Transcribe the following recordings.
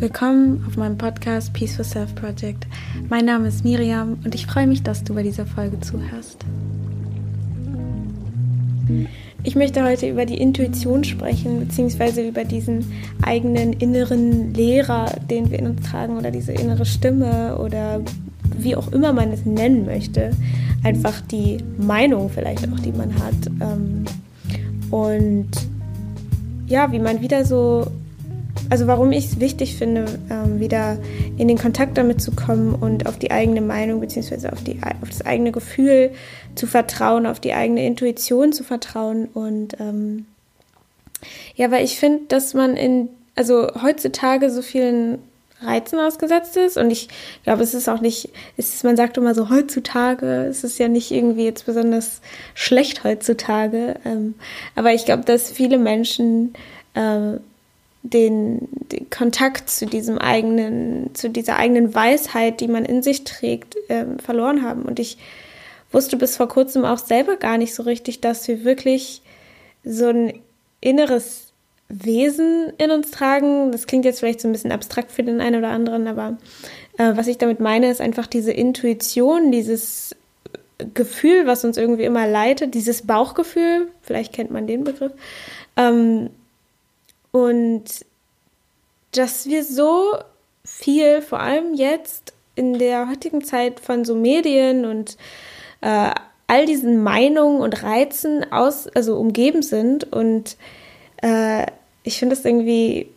Willkommen auf meinem Podcast Peaceful Self Project. Mein Name ist Miriam und ich freue mich, dass du bei dieser Folge zuhörst. Ich möchte heute über die Intuition sprechen, beziehungsweise über diesen eigenen inneren Lehrer, den wir in uns tragen, oder diese innere Stimme oder wie auch immer man es nennen möchte. Einfach die Meinung vielleicht auch, die man hat. Ähm, und ja, wie man wieder so also warum ich es wichtig finde, ähm, wieder in den Kontakt damit zu kommen und auf die eigene Meinung bzw. Auf, auf das eigene Gefühl zu vertrauen, auf die eigene Intuition zu vertrauen. Und ähm, ja, weil ich finde, dass man in, also heutzutage so vielen Reizen ausgesetzt ist. Und ich glaube, es ist auch nicht, ist, man sagt immer so, heutzutage, es ist ja nicht irgendwie jetzt besonders schlecht heutzutage. Ähm, aber ich glaube, dass viele Menschen äh, den, den, Kontakt zu diesem eigenen, zu dieser eigenen Weisheit, die man in sich trägt, ähm, verloren haben. Und ich wusste bis vor kurzem auch selber gar nicht so richtig, dass wir wirklich so ein inneres Wesen in uns tragen. Das klingt jetzt vielleicht so ein bisschen abstrakt für den einen oder anderen, aber äh, was ich damit meine, ist einfach diese Intuition, dieses Gefühl, was uns irgendwie immer leitet, dieses Bauchgefühl, vielleicht kennt man den Begriff, ähm, und dass wir so viel, vor allem jetzt in der heutigen Zeit von so Medien und äh, all diesen Meinungen und Reizen aus, also umgeben sind. Und äh, ich finde das irgendwie,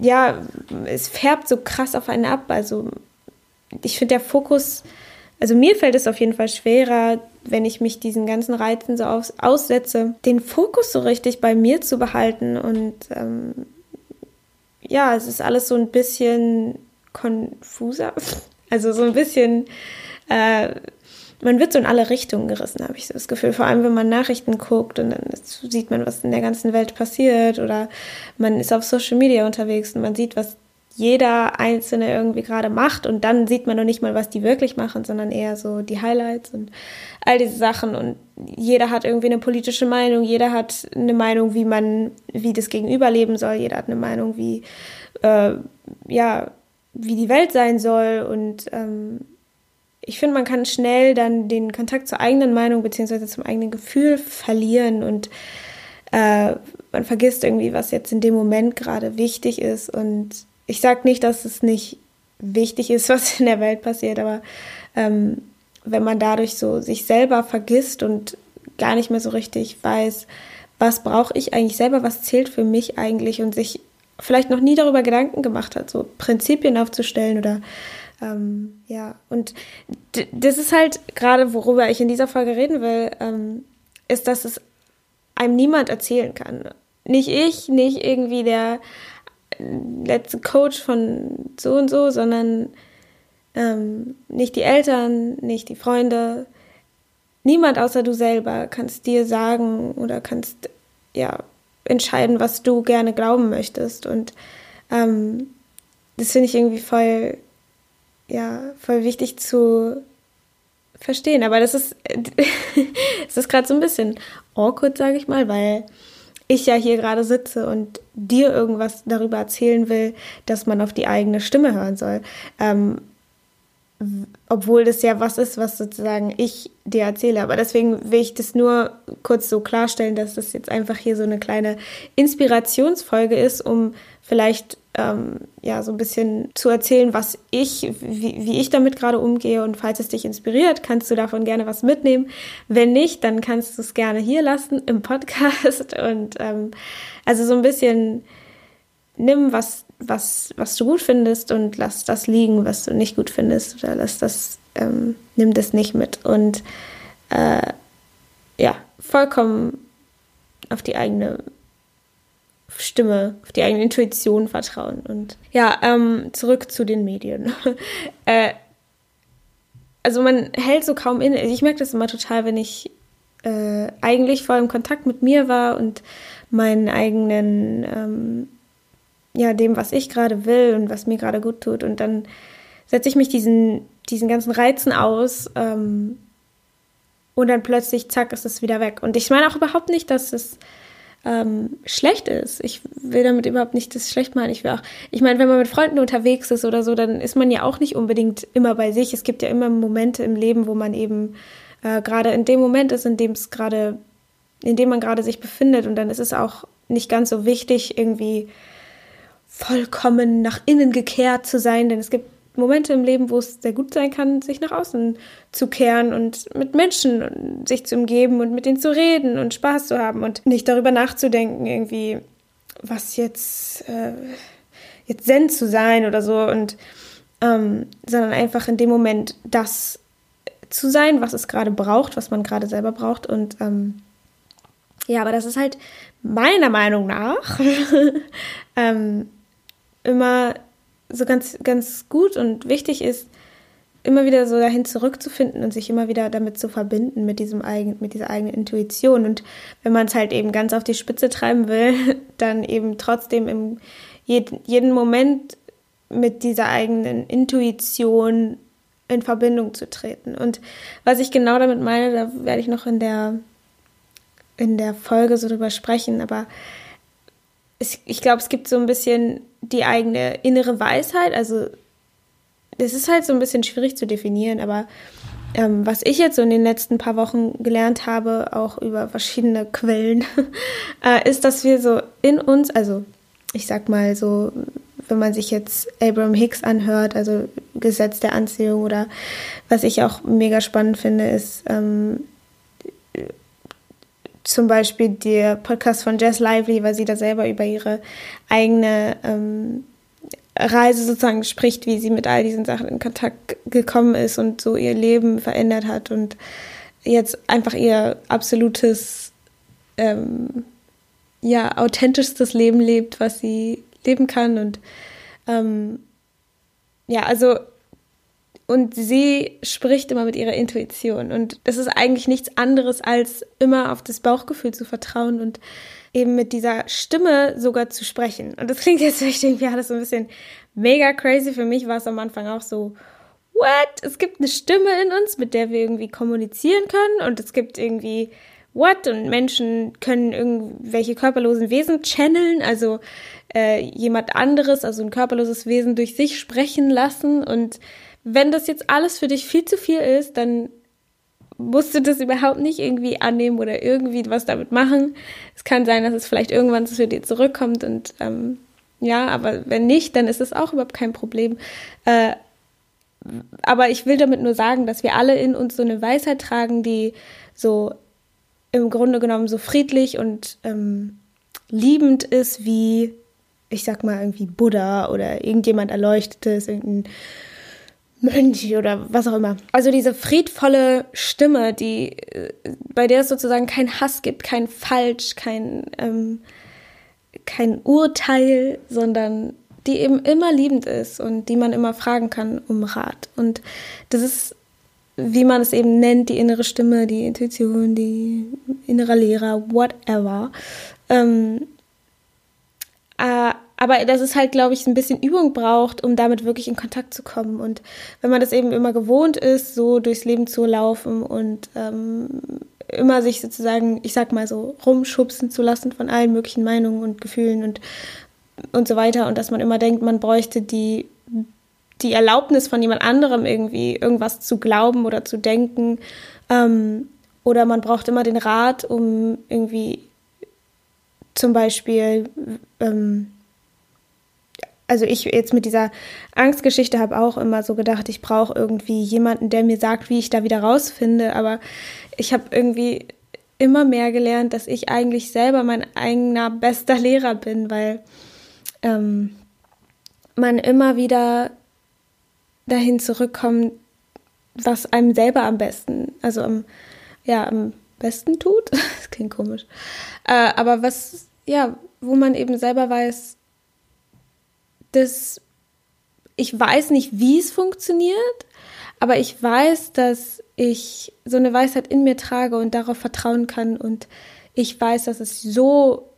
ja, es färbt so krass auf einen ab. Also ich finde der Fokus also mir fällt es auf jeden Fall schwerer, wenn ich mich diesen ganzen Reizen so aus, aussetze, den Fokus so richtig bei mir zu behalten. Und ähm, ja, es ist alles so ein bisschen konfuser. Also so ein bisschen, äh, man wird so in alle Richtungen gerissen, habe ich so das Gefühl. Vor allem, wenn man Nachrichten guckt und dann sieht man, was in der ganzen Welt passiert. Oder man ist auf Social Media unterwegs und man sieht, was jeder Einzelne irgendwie gerade macht. Und dann sieht man noch nicht mal, was die wirklich machen, sondern eher so die Highlights und all diese Sachen. Und jeder hat irgendwie eine politische Meinung, jeder hat eine Meinung, wie man, wie das Gegenüber leben soll, jeder hat eine Meinung, wie, äh, ja, wie die Welt sein soll. Und ähm, ich finde, man kann schnell dann den Kontakt zur eigenen Meinung beziehungsweise zum eigenen Gefühl verlieren und äh, man vergisst irgendwie, was jetzt in dem Moment gerade wichtig ist. Und ich sage nicht, dass es nicht wichtig ist, was in der Welt passiert, aber ähm, wenn man dadurch so sich selber vergisst und gar nicht mehr so richtig weiß, was brauche ich eigentlich selber, was zählt für mich eigentlich und sich vielleicht noch nie darüber Gedanken gemacht hat, so Prinzipien aufzustellen oder ähm, ja, und das ist halt gerade, worüber ich in dieser Folge reden will, ähm, ist, dass es einem niemand erzählen kann. Nicht ich, nicht irgendwie der letzte Coach von so und so, sondern ähm, nicht die Eltern, nicht die Freunde. Niemand außer du selber kannst dir sagen oder kannst ja entscheiden, was du gerne glauben möchtest. Und ähm, das finde ich irgendwie voll, ja, voll wichtig zu verstehen. Aber das ist, es ist gerade so ein bisschen awkward, sage ich mal, weil ich ja hier gerade sitze und dir irgendwas darüber erzählen will, dass man auf die eigene Stimme hören soll. Ähm, obwohl das ja was ist, was sozusagen ich dir erzähle. Aber deswegen will ich das nur kurz so klarstellen, dass das jetzt einfach hier so eine kleine Inspirationsfolge ist, um vielleicht ähm, ja so ein bisschen zu erzählen, was ich, wie, wie ich damit gerade umgehe. Und falls es dich inspiriert, kannst du davon gerne was mitnehmen. Wenn nicht, dann kannst du es gerne hier lassen im Podcast. Und ähm, also so ein bisschen nimm, was, was, was du gut findest und lass das liegen, was du nicht gut findest. Oder lass das, ähm, nimm das nicht mit. Und äh, ja, vollkommen auf die eigene Stimme, auf die eigene Intuition vertrauen. Und ja, ähm, zurück zu den Medien. äh, also man hält so kaum inne. Ich merke das immer total, wenn ich äh, eigentlich voll im Kontakt mit mir war und meinen eigenen, ähm, ja, dem, was ich gerade will und was mir gerade gut tut. Und dann setze ich mich diesen, diesen ganzen Reizen aus ähm, und dann plötzlich, zack, ist es wieder weg. Und ich meine auch überhaupt nicht, dass es ähm, schlecht ist. Ich will damit überhaupt nicht das schlecht machen. Ich will auch, ich meine, wenn man mit Freunden unterwegs ist oder so, dann ist man ja auch nicht unbedingt immer bei sich. Es gibt ja immer Momente im Leben, wo man eben äh, gerade in dem Moment ist, in dem es gerade, in dem man gerade sich befindet. Und dann ist es auch nicht ganz so wichtig, irgendwie vollkommen nach innen gekehrt zu sein, denn es gibt Momente im Leben, wo es sehr gut sein kann, sich nach außen zu kehren und mit Menschen sich zu umgeben und mit denen zu reden und Spaß zu haben und nicht darüber nachzudenken, irgendwie, was jetzt, äh, jetzt Zen zu sein oder so und ähm, sondern einfach in dem Moment das zu sein, was es gerade braucht, was man gerade selber braucht und ähm, ja, aber das ist halt meiner Meinung nach ähm, immer so ganz, ganz gut und wichtig ist, immer wieder so dahin zurückzufinden und sich immer wieder damit zu verbinden, mit diesem eigen, mit dieser eigenen Intuition. Und wenn man es halt eben ganz auf die Spitze treiben will, dann eben trotzdem im jeden, jeden Moment mit dieser eigenen Intuition in Verbindung zu treten. Und was ich genau damit meine, da werde ich noch in der, in der Folge so drüber sprechen, aber es, ich glaube, es gibt so ein bisschen die eigene innere Weisheit. Also das ist halt so ein bisschen schwierig zu definieren, aber ähm, was ich jetzt so in den letzten paar Wochen gelernt habe, auch über verschiedene Quellen, äh, ist, dass wir so in uns, also ich sag mal so, wenn man sich jetzt Abraham Hicks anhört, also Gesetz der Anziehung oder was ich auch mega spannend finde, ist ähm, zum Beispiel der Podcast von Jess Lively, weil sie da selber über ihre eigene ähm, Reise sozusagen spricht, wie sie mit all diesen Sachen in Kontakt gekommen ist und so ihr Leben verändert hat und jetzt einfach ihr absolutes, ähm, ja, authentischstes Leben lebt, was sie leben kann und ähm, ja, also und sie spricht immer mit ihrer Intuition. Und das ist eigentlich nichts anderes, als immer auf das Bauchgefühl zu vertrauen und eben mit dieser Stimme sogar zu sprechen. Und das klingt jetzt vielleicht irgendwie alles so ein bisschen mega crazy. Für mich war es am Anfang auch so, what? Es gibt eine Stimme in uns, mit der wir irgendwie kommunizieren können. Und es gibt irgendwie, what? Und Menschen können irgendwelche körperlosen Wesen channeln, also äh, jemand anderes, also ein körperloses Wesen durch sich sprechen lassen. Und wenn das jetzt alles für dich viel zu viel ist, dann musst du das überhaupt nicht irgendwie annehmen oder irgendwie was damit machen. Es kann sein, dass es vielleicht irgendwann zu dir zurückkommt und ähm, ja, aber wenn nicht, dann ist es auch überhaupt kein Problem. Äh, aber ich will damit nur sagen, dass wir alle in uns so eine Weisheit tragen, die so im Grunde genommen so friedlich und ähm, liebend ist wie, ich sag mal, irgendwie Buddha oder irgendjemand Erleuchtetes, irgendein Mönch oder was auch immer. Also diese friedvolle Stimme, die äh, bei der es sozusagen kein Hass gibt, kein Falsch, kein ähm, kein Urteil, sondern die eben immer liebend ist und die man immer fragen kann um Rat. Und das ist, wie man es eben nennt, die innere Stimme, die Intuition, die innere Lehrer, whatever. Ähm, äh, aber dass es halt, glaube ich, ein bisschen Übung braucht, um damit wirklich in Kontakt zu kommen. Und wenn man das eben immer gewohnt ist, so durchs Leben zu laufen und ähm, immer sich sozusagen, ich sag mal so, rumschubsen zu lassen von allen möglichen Meinungen und Gefühlen und, und so weiter. Und dass man immer denkt, man bräuchte die, die Erlaubnis von jemand anderem irgendwie irgendwas zu glauben oder zu denken. Ähm, oder man braucht immer den Rat, um irgendwie zum Beispiel ähm, also ich jetzt mit dieser Angstgeschichte habe auch immer so gedacht, ich brauche irgendwie jemanden, der mir sagt, wie ich da wieder rausfinde. Aber ich habe irgendwie immer mehr gelernt, dass ich eigentlich selber mein eigener bester Lehrer bin, weil ähm, man immer wieder dahin zurückkommt, was einem selber am besten, also am, ja, am besten tut. das klingt komisch. Äh, aber was, ja, wo man eben selber weiß, dass ich weiß nicht, wie es funktioniert, aber ich weiß, dass ich so eine Weisheit in mir trage und darauf vertrauen kann und ich weiß, dass es so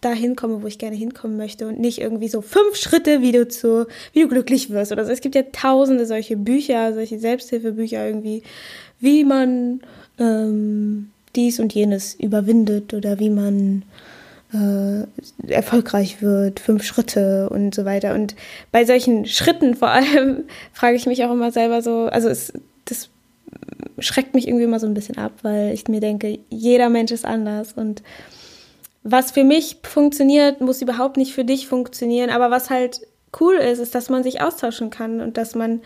dahin komme, wo ich gerne hinkommen möchte und nicht irgendwie so fünf Schritte, wie du zu, wie du glücklich wirst oder so. Es gibt ja tausende solche Bücher, solche Selbsthilfebücher irgendwie, wie man ähm, dies und jenes überwindet oder wie man äh, erfolgreich wird, fünf Schritte und so weiter. Und bei solchen Schritten vor allem frage ich mich auch immer selber so, also es, das schreckt mich irgendwie immer so ein bisschen ab, weil ich mir denke, jeder Mensch ist anders. Und was für mich funktioniert, muss überhaupt nicht für dich funktionieren, aber was halt cool ist, ist, dass man sich austauschen kann und dass man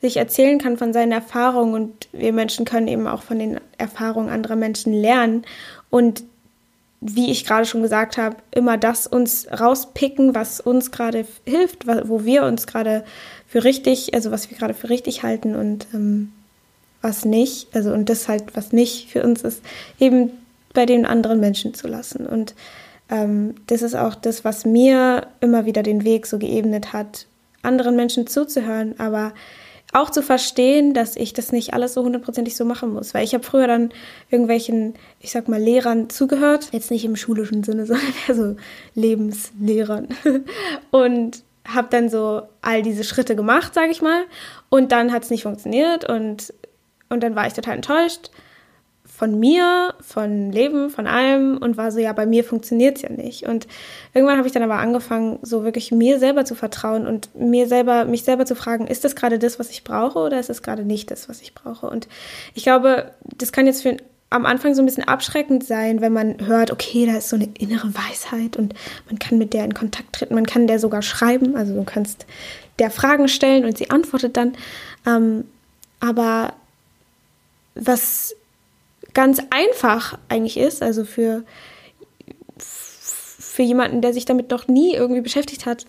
sich erzählen kann von seinen Erfahrungen. Und wir Menschen können eben auch von den Erfahrungen anderer Menschen lernen. Und wie ich gerade schon gesagt habe, immer das uns rauspicken, was uns gerade hilft, wo wir uns gerade für richtig, also was wir gerade für richtig halten und ähm, was nicht, also und das halt, was nicht für uns ist, eben bei den anderen Menschen zu lassen. Und ähm, das ist auch das, was mir immer wieder den Weg so geebnet hat, anderen Menschen zuzuhören, aber auch zu verstehen, dass ich das nicht alles so hundertprozentig so machen muss. Weil ich habe früher dann irgendwelchen, ich sag mal, Lehrern zugehört. Jetzt nicht im schulischen Sinne, sondern eher so Lebenslehrern. Und habe dann so all diese Schritte gemacht, sage ich mal. Und dann hat es nicht funktioniert und, und dann war ich total enttäuscht von mir, von Leben, von allem und war so, ja, bei mir funktioniert es ja nicht. Und irgendwann habe ich dann aber angefangen, so wirklich mir selber zu vertrauen und mir selber, mich selber zu fragen, ist das gerade das, was ich brauche oder ist es gerade nicht das, was ich brauche? Und ich glaube, das kann jetzt für am Anfang so ein bisschen abschreckend sein, wenn man hört, okay, da ist so eine innere Weisheit und man kann mit der in Kontakt treten, man kann der sogar schreiben, also du kannst der Fragen stellen und sie antwortet dann. Ähm, aber was ganz einfach eigentlich ist, also für, für jemanden, der sich damit noch nie irgendwie beschäftigt hat,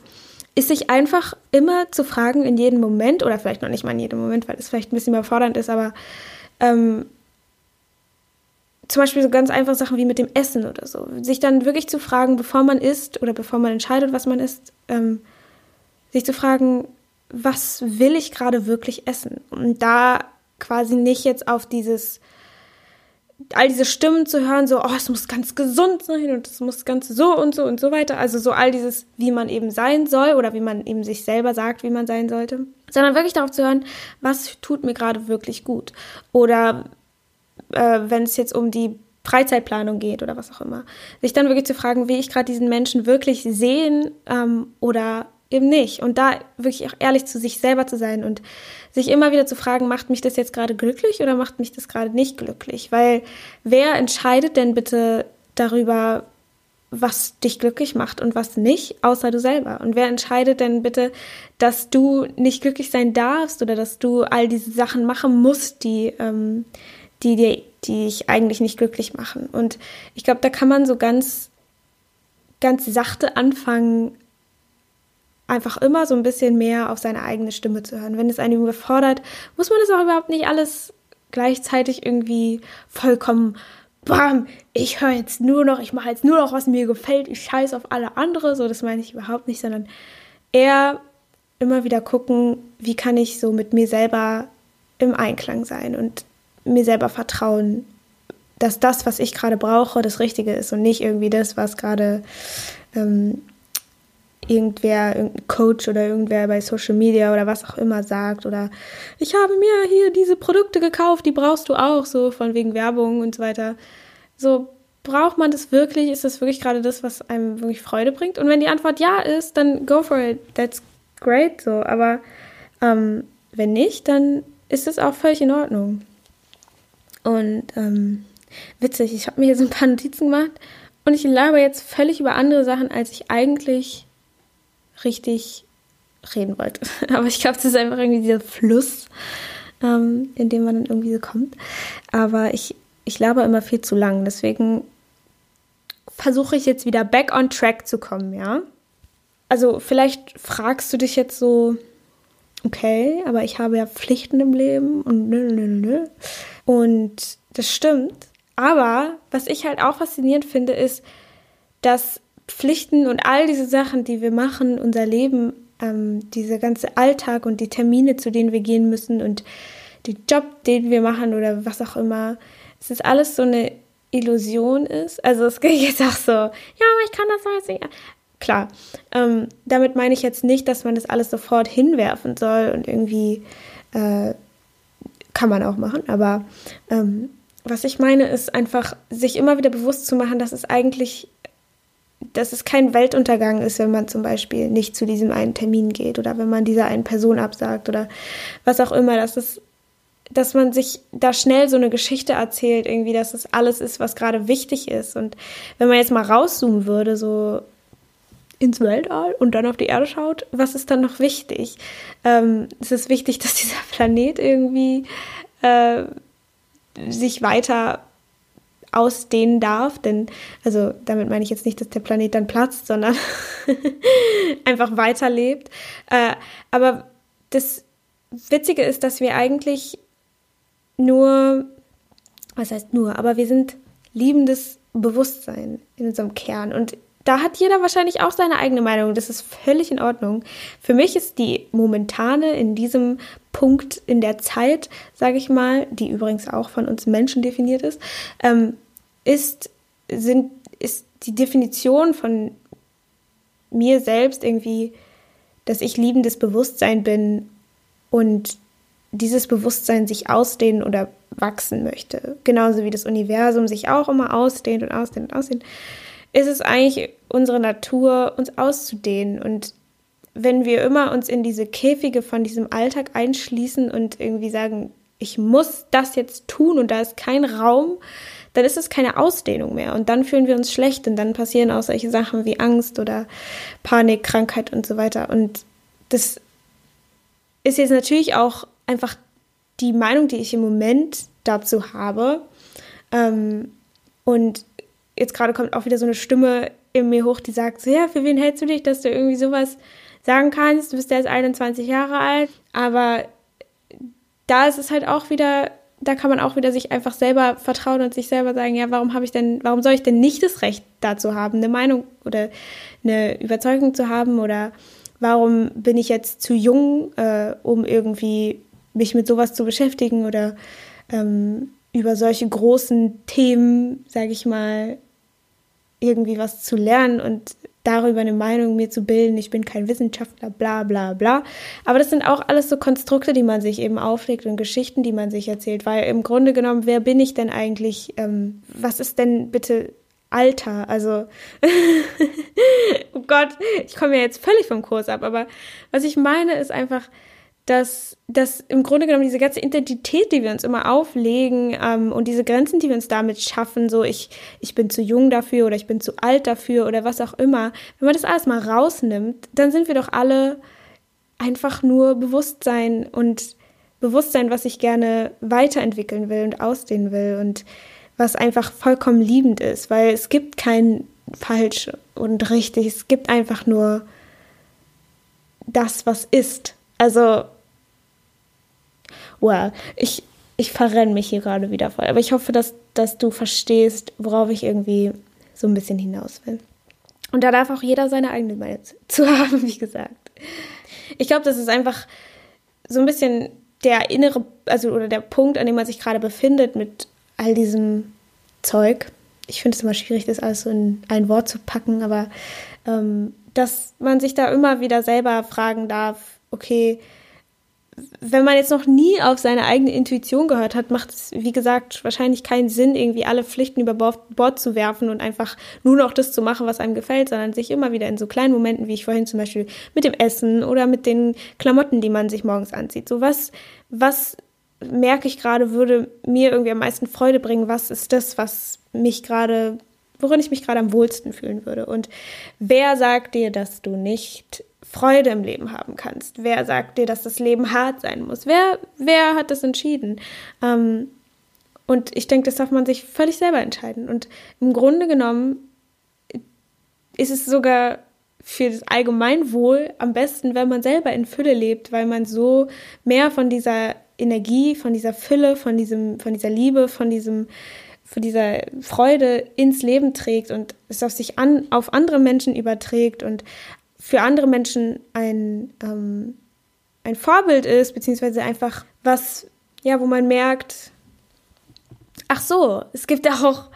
ist sich einfach immer zu fragen in jedem Moment, oder vielleicht noch nicht mal in jedem Moment, weil es vielleicht ein bisschen überfordernd ist, aber ähm, zum Beispiel so ganz einfache Sachen wie mit dem Essen oder so. Sich dann wirklich zu fragen, bevor man isst oder bevor man entscheidet, was man isst, ähm, sich zu fragen, was will ich gerade wirklich essen? Und da quasi nicht jetzt auf dieses all diese Stimmen zu hören, so, oh, es muss ganz gesund sein und es muss ganz so und so und so weiter. Also so all dieses, wie man eben sein soll oder wie man eben sich selber sagt, wie man sein sollte. Sondern wirklich darauf zu hören, was tut mir gerade wirklich gut. Oder äh, wenn es jetzt um die Freizeitplanung geht oder was auch immer. Sich dann wirklich zu fragen, wie ich gerade diesen Menschen wirklich sehen ähm, oder eben nicht. Und da wirklich auch ehrlich zu sich selber zu sein und sich immer wieder zu fragen, macht mich das jetzt gerade glücklich oder macht mich das gerade nicht glücklich? Weil wer entscheidet denn bitte darüber, was dich glücklich macht und was nicht, außer du selber? Und wer entscheidet denn bitte, dass du nicht glücklich sein darfst oder dass du all diese Sachen machen musst, die, ähm, die dir, die dich eigentlich nicht glücklich machen? Und ich glaube, da kann man so ganz, ganz sachte anfangen, einfach immer so ein bisschen mehr auf seine eigene Stimme zu hören. Wenn es einen überfordert, muss man das auch überhaupt nicht alles gleichzeitig irgendwie vollkommen bam, ich höre jetzt nur noch, ich mache jetzt nur noch, was mir gefällt, ich scheiße auf alle andere, so das meine ich überhaupt nicht, sondern eher immer wieder gucken, wie kann ich so mit mir selber im Einklang sein und mir selber vertrauen, dass das, was ich gerade brauche, das Richtige ist und nicht irgendwie das, was gerade ähm, irgendwer, irgendein Coach oder irgendwer bei Social Media oder was auch immer sagt oder ich habe mir hier diese Produkte gekauft, die brauchst du auch, so von wegen Werbung und so weiter. So, braucht man das wirklich? Ist das wirklich gerade das, was einem wirklich Freude bringt? Und wenn die Antwort ja ist, dann go for it. That's great, so. Aber ähm, wenn nicht, dann ist es auch völlig in Ordnung. Und ähm, witzig, ich habe mir hier so ein paar Notizen gemacht und ich laber jetzt völlig über andere Sachen, als ich eigentlich richtig reden wollte. Aber ich glaube, es ist einfach irgendwie dieser Fluss, ähm, in dem man dann irgendwie so kommt. Aber ich, ich laber immer viel zu lang. Deswegen versuche ich jetzt wieder back on track zu kommen, ja? Also vielleicht fragst du dich jetzt so, okay, aber ich habe ja Pflichten im Leben und nö, nö, nö. Und das stimmt. Aber was ich halt auch faszinierend finde, ist, dass Pflichten und all diese Sachen, die wir machen, unser Leben, ähm, dieser ganze Alltag und die Termine, zu denen wir gehen müssen und den Job, den wir machen oder was auch immer, es ist alles so eine Illusion ist. Also es geht jetzt auch so, ja, ich kann das alles nicht. Klar, ähm, damit meine ich jetzt nicht, dass man das alles sofort hinwerfen soll und irgendwie äh, kann man auch machen, aber ähm, was ich meine, ist einfach, sich immer wieder bewusst zu machen, dass es eigentlich, dass es kein Weltuntergang ist, wenn man zum Beispiel nicht zu diesem einen Termin geht oder wenn man dieser einen Person absagt oder was auch immer, dass es, dass man sich da schnell so eine Geschichte erzählt, irgendwie, dass es alles ist, was gerade wichtig ist. Und wenn man jetzt mal rauszoomen würde, so ins Weltall und dann auf die Erde schaut, was ist dann noch wichtig? Ähm, es ist wichtig, dass dieser Planet irgendwie äh, sich weiter ausdehnen darf, denn, also damit meine ich jetzt nicht, dass der Planet dann platzt, sondern einfach weiterlebt. Äh, aber das Witzige ist, dass wir eigentlich nur, was heißt nur, aber wir sind liebendes Bewusstsein in unserem Kern und da hat jeder wahrscheinlich auch seine eigene Meinung. Das ist völlig in Ordnung. Für mich ist die momentane in diesem Punkt in der Zeit, sage ich mal, die übrigens auch von uns Menschen definiert ist, ähm, ist, sind, ist die Definition von mir selbst irgendwie, dass ich liebendes Bewusstsein bin und dieses Bewusstsein sich ausdehnen oder wachsen möchte. Genauso wie das Universum sich auch immer ausdehnt und ausdehnt und ausdehnt ist es eigentlich unsere Natur, uns auszudehnen. Und wenn wir immer uns in diese Käfige von diesem Alltag einschließen und irgendwie sagen, ich muss das jetzt tun und da ist kein Raum, dann ist es keine Ausdehnung mehr. Und dann fühlen wir uns schlecht und dann passieren auch solche Sachen wie Angst oder Panik, Krankheit und so weiter. Und das ist jetzt natürlich auch einfach die Meinung, die ich im Moment dazu habe. Ähm, und jetzt gerade kommt auch wieder so eine Stimme in mir hoch, die sagt so, ja, für wen hältst du dich, dass du irgendwie sowas sagen kannst? Du bist erst 21 Jahre alt, aber da ist es halt auch wieder, da kann man auch wieder sich einfach selber vertrauen und sich selber sagen, ja, warum habe ich denn, warum soll ich denn nicht das Recht dazu haben, eine Meinung oder eine Überzeugung zu haben oder warum bin ich jetzt zu jung, äh, um irgendwie mich mit sowas zu beschäftigen oder ähm, über solche großen Themen, sage ich mal, irgendwie was zu lernen und darüber eine Meinung mir zu bilden. Ich bin kein Wissenschaftler, bla bla bla. Aber das sind auch alles so Konstrukte, die man sich eben auflegt und Geschichten, die man sich erzählt. Weil im Grunde genommen, wer bin ich denn eigentlich? Ähm, was ist denn bitte Alter? Also, oh Gott, ich komme ja jetzt völlig vom Kurs ab. Aber was ich meine, ist einfach, dass, dass im Grunde genommen diese ganze Identität, die wir uns immer auflegen ähm, und diese Grenzen, die wir uns damit schaffen, so ich, ich bin zu jung dafür oder ich bin zu alt dafür oder was auch immer, wenn man das alles mal rausnimmt, dann sind wir doch alle einfach nur Bewusstsein und Bewusstsein, was ich gerne weiterentwickeln will und ausdehnen will und was einfach vollkommen liebend ist, weil es gibt kein falsch und richtig, es gibt einfach nur das, was ist. Also well, ich, ich verrenne mich hier gerade wieder voll. Aber ich hoffe, dass, dass du verstehst, worauf ich irgendwie so ein bisschen hinaus will. Und da darf auch jeder seine eigene Meinung zu haben, wie gesagt. Ich glaube, das ist einfach so ein bisschen der innere, also oder der Punkt, an dem man sich gerade befindet mit all diesem Zeug. Ich finde es immer schwierig, das alles so in ein Wort zu packen, aber ähm, dass man sich da immer wieder selber fragen darf, okay, wenn man jetzt noch nie auf seine eigene Intuition gehört hat, macht es, wie gesagt, wahrscheinlich keinen Sinn, irgendwie alle Pflichten über Bord zu werfen und einfach nur noch das zu machen, was einem gefällt, sondern sich immer wieder in so kleinen Momenten, wie ich vorhin zum Beispiel mit dem Essen oder mit den Klamotten, die man sich morgens anzieht. So was, was merke ich gerade, würde mir irgendwie am meisten Freude bringen? Was ist das, was mich gerade, worin ich mich gerade am wohlsten fühlen würde? Und wer sagt dir, dass du nicht Freude im Leben haben kannst? Wer sagt dir, dass das Leben hart sein muss? Wer, wer hat das entschieden? Ähm, und ich denke, das darf man sich völlig selber entscheiden. Und im Grunde genommen ist es sogar für das Allgemeinwohl am besten, wenn man selber in Fülle lebt, weil man so mehr von dieser Energie, von dieser Fülle, von diesem, von dieser Liebe, von diesem, von dieser Freude ins Leben trägt und es auf sich an, auf andere Menschen überträgt und für andere Menschen ein, ähm, ein Vorbild ist, beziehungsweise einfach was, ja, wo man merkt, ach so, es gibt auch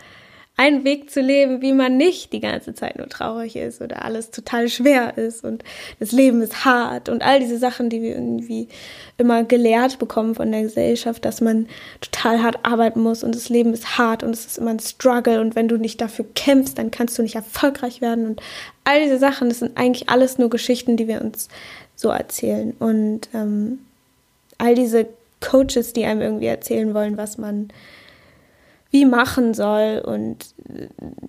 einen Weg zu leben, wie man nicht die ganze Zeit nur traurig ist oder alles total schwer ist und das Leben ist hart und all diese Sachen, die wir irgendwie immer gelehrt bekommen von der Gesellschaft, dass man total hart arbeiten muss und das Leben ist hart und es ist immer ein Struggle und wenn du nicht dafür kämpfst, dann kannst du nicht erfolgreich werden und all diese Sachen, das sind eigentlich alles nur Geschichten, die wir uns so erzählen und ähm, all diese Coaches, die einem irgendwie erzählen wollen, was man wie machen soll. Und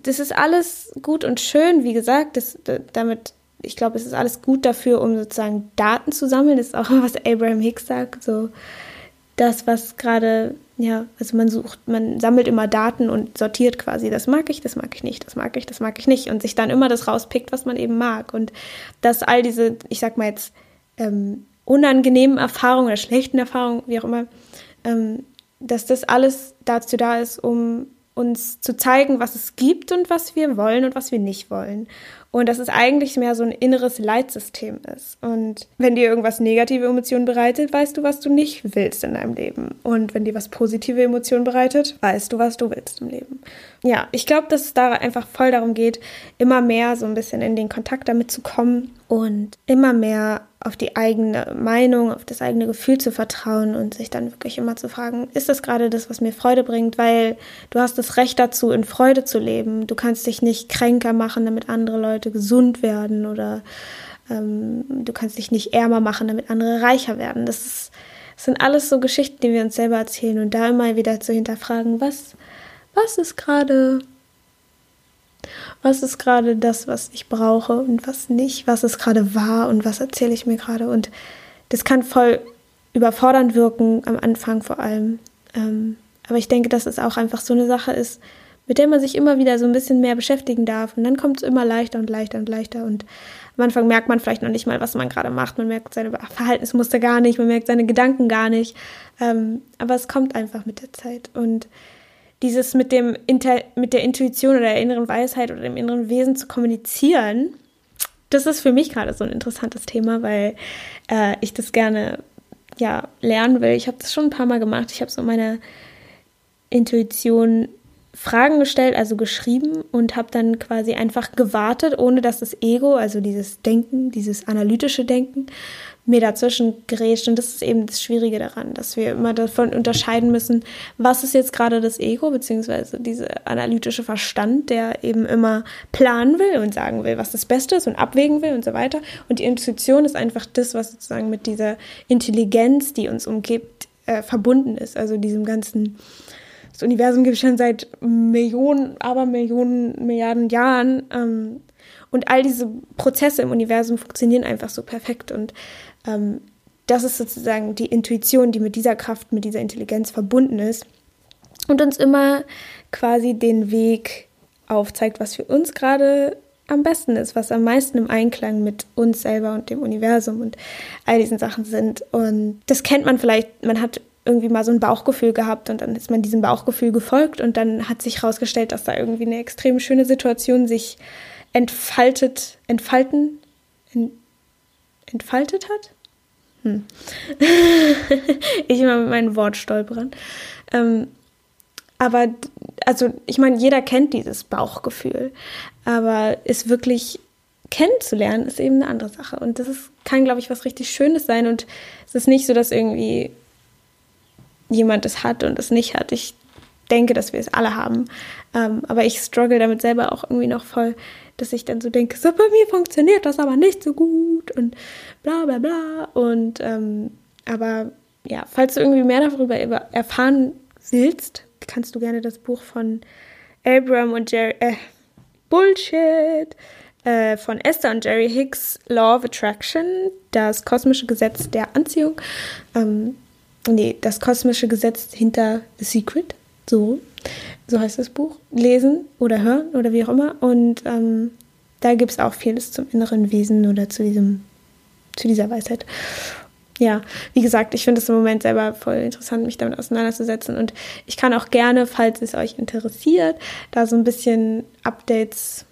das ist alles gut und schön, wie gesagt, das, damit, ich glaube, es ist alles gut dafür, um sozusagen Daten zu sammeln. Das ist auch, was Abraham Hicks sagt, so das, was gerade, ja, also man sucht, man sammelt immer Daten und sortiert quasi, das mag ich, das mag ich nicht, das mag ich, das mag ich nicht und sich dann immer das rauspickt, was man eben mag. Und dass all diese, ich sag mal jetzt, ähm, unangenehmen Erfahrungen oder schlechten Erfahrungen, wie auch immer, ähm, dass das alles dazu da ist, um uns zu zeigen, was es gibt und was wir wollen und was wir nicht wollen. Und dass es eigentlich mehr so ein inneres Leitsystem ist. Und wenn dir irgendwas negative Emotionen bereitet, weißt du, was du nicht willst in deinem Leben. Und wenn dir was positive Emotionen bereitet, weißt du, was du willst im Leben. Ja, ich glaube, dass es da einfach voll darum geht, immer mehr so ein bisschen in den Kontakt damit zu kommen und immer mehr auf die eigene Meinung, auf das eigene Gefühl zu vertrauen und sich dann wirklich immer zu fragen, ist das gerade das, was mir Freude bringt? Weil du hast das Recht dazu, in Freude zu leben. Du kannst dich nicht kränker machen, damit andere Leute gesund werden oder ähm, du kannst dich nicht ärmer machen, damit andere reicher werden. Das, ist, das sind alles so Geschichten, die wir uns selber erzählen und da immer wieder zu hinterfragen, was, was ist gerade was ist gerade das, was ich brauche und was nicht, was ist gerade wahr und was erzähle ich mir gerade. Und das kann voll überfordernd wirken, am Anfang vor allem. Ähm, aber ich denke, dass es auch einfach so eine Sache ist, mit der man sich immer wieder so ein bisschen mehr beschäftigen darf. Und dann kommt es immer leichter und leichter und leichter. Und am Anfang merkt man vielleicht noch nicht mal, was man gerade macht. Man merkt seine Verhaltensmuster gar nicht, man merkt seine Gedanken gar nicht. Ähm, aber es kommt einfach mit der Zeit. Und dieses mit dem Inter mit der Intuition oder der inneren Weisheit oder dem inneren Wesen zu kommunizieren, das ist für mich gerade so ein interessantes Thema, weil äh, ich das gerne ja lernen will. Ich habe das schon ein paar Mal gemacht. Ich habe so meine Intuition Fragen gestellt, also geschrieben und habe dann quasi einfach gewartet, ohne dass das Ego, also dieses Denken, dieses analytische Denken, mir dazwischen gerätscht. Und das ist eben das Schwierige daran, dass wir immer davon unterscheiden müssen, was ist jetzt gerade das Ego, beziehungsweise dieser analytische Verstand, der eben immer planen will und sagen will, was das Beste ist und abwägen will und so weiter. Und die Intuition ist einfach das, was sozusagen mit dieser Intelligenz, die uns umgibt, äh, verbunden ist. Also diesem ganzen das Universum gibt es schon seit Millionen, aber Millionen, Milliarden Jahren. Ähm, und all diese Prozesse im Universum funktionieren einfach so perfekt. Und ähm, das ist sozusagen die Intuition, die mit dieser Kraft, mit dieser Intelligenz verbunden ist und uns immer quasi den Weg aufzeigt, was für uns gerade am besten ist, was am meisten im Einklang mit uns selber und dem Universum und all diesen Sachen sind. Und das kennt man vielleicht, man hat irgendwie mal so ein Bauchgefühl gehabt und dann ist man diesem Bauchgefühl gefolgt und dann hat sich herausgestellt, dass da irgendwie eine extrem schöne Situation sich entfaltet, entfalten, entfaltet hat. Hm. ich immer mit meinen Wortstolperern. Ähm, aber, also, ich meine, jeder kennt dieses Bauchgefühl. Aber es wirklich kennenzulernen, ist eben eine andere Sache. Und das ist, kann, glaube ich, was richtig Schönes sein. Und es ist nicht so, dass irgendwie jemand es hat und es nicht hat. Ich denke, dass wir es alle haben. Ähm, aber ich struggle damit selber auch irgendwie noch voll, dass ich dann so denke, so bei mir funktioniert das aber nicht so gut und bla bla bla. Und ähm, aber ja, falls du irgendwie mehr darüber erfahren willst, kannst du gerne das Buch von Abraham und Jerry, äh, Bullshit, äh, von Esther und Jerry Hicks, Law of Attraction, das kosmische Gesetz der Anziehung, ähm, nee, das kosmische Gesetz hinter The Secret, so, so heißt das Buch, lesen oder hören oder wie auch immer. Und ähm, da gibt es auch vieles zum inneren Wesen oder zu diesem, zu dieser Weisheit. Ja, wie gesagt, ich finde es im Moment selber voll interessant, mich damit auseinanderzusetzen. Und ich kann auch gerne, falls es euch interessiert, da so ein bisschen Updates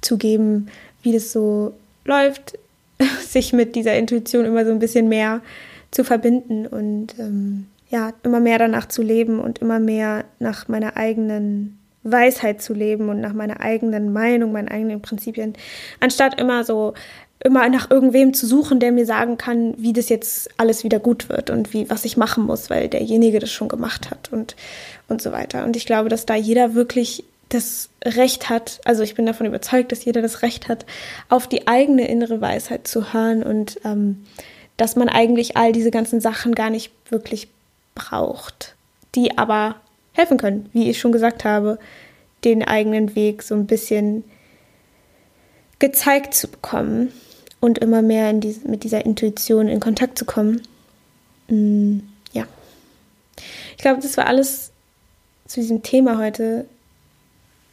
zu geben, wie das so läuft, sich mit dieser Intuition immer so ein bisschen mehr zu verbinden und ähm, ja, immer mehr danach zu leben und immer mehr nach meiner eigenen Weisheit zu leben und nach meiner eigenen Meinung, meinen eigenen Prinzipien, anstatt immer so immer nach irgendwem zu suchen, der mir sagen kann, wie das jetzt alles wieder gut wird und wie was ich machen muss, weil derjenige das schon gemacht hat und und so weiter. Und ich glaube, dass da jeder wirklich das Recht hat, also ich bin davon überzeugt, dass jeder das Recht hat, auf die eigene innere Weisheit zu hören und ähm, dass man eigentlich all diese ganzen Sachen gar nicht wirklich braucht, die aber helfen können, wie ich schon gesagt habe, den eigenen Weg so ein bisschen gezeigt zu bekommen und immer mehr in die, mit dieser Intuition in Kontakt zu kommen. Mm, ja. Ich glaube, das war alles zu diesem Thema heute.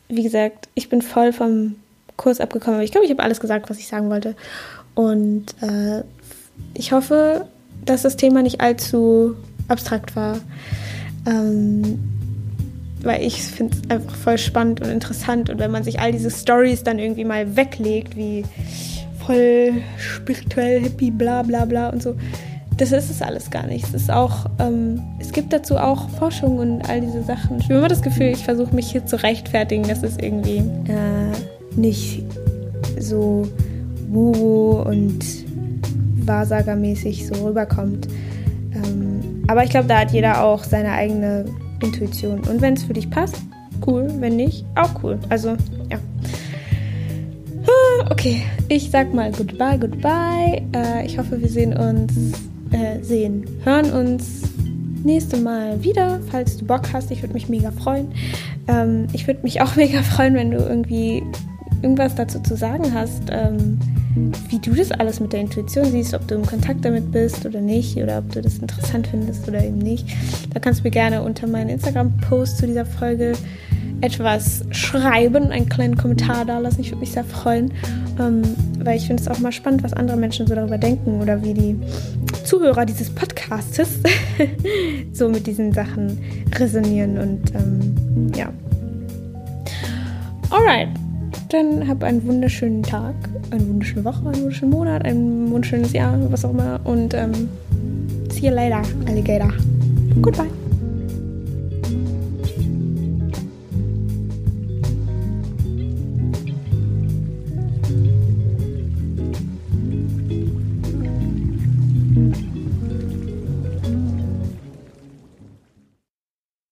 Wie gesagt, ich bin voll vom Kurs abgekommen, aber ich glaube, ich habe alles gesagt, was ich sagen wollte. Und äh, ich hoffe, dass das Thema nicht allzu abstrakt war. Ähm, weil ich finde es einfach voll spannend und interessant. Und wenn man sich all diese Stories dann irgendwie mal weglegt, wie voll spirituell, hippie, bla bla bla und so, das ist es alles gar nicht. Es ist auch, ähm, es gibt dazu auch Forschung und all diese Sachen. Ich habe immer das Gefühl, ich versuche mich hier zu rechtfertigen, dass es irgendwie äh, nicht so wuhu und Wahrsagermäßig so rüberkommt. Aber ich glaube, da hat jeder auch seine eigene Intuition. Und wenn es für dich passt, cool. Wenn nicht, auch cool. Also, ja. Ah, okay, ich sag mal goodbye, goodbye. Äh, ich hoffe, wir sehen uns, äh, sehen, hören uns nächste Mal wieder, falls du Bock hast. Ich würde mich mega freuen. Ähm, ich würde mich auch mega freuen, wenn du irgendwie irgendwas dazu zu sagen hast. Ähm, wie du das alles mit der Intuition siehst, ob du im Kontakt damit bist oder nicht, oder ob du das interessant findest oder eben nicht. Da kannst du mir gerne unter meinen Instagram-Post zu dieser Folge etwas schreiben, einen kleinen Kommentar da lassen. Ich würde mich sehr freuen, ähm, weil ich finde es auch mal spannend, was andere Menschen so darüber denken oder wie die Zuhörer dieses Podcastes so mit diesen Sachen resonieren und ähm, ja. Alright, dann hab einen wunderschönen Tag eine wunderschöne Woche, einen wunderschönen Monat, ein wunderschönes Jahr, was auch immer. Und ähm, see you later, Alligator. Goodbye.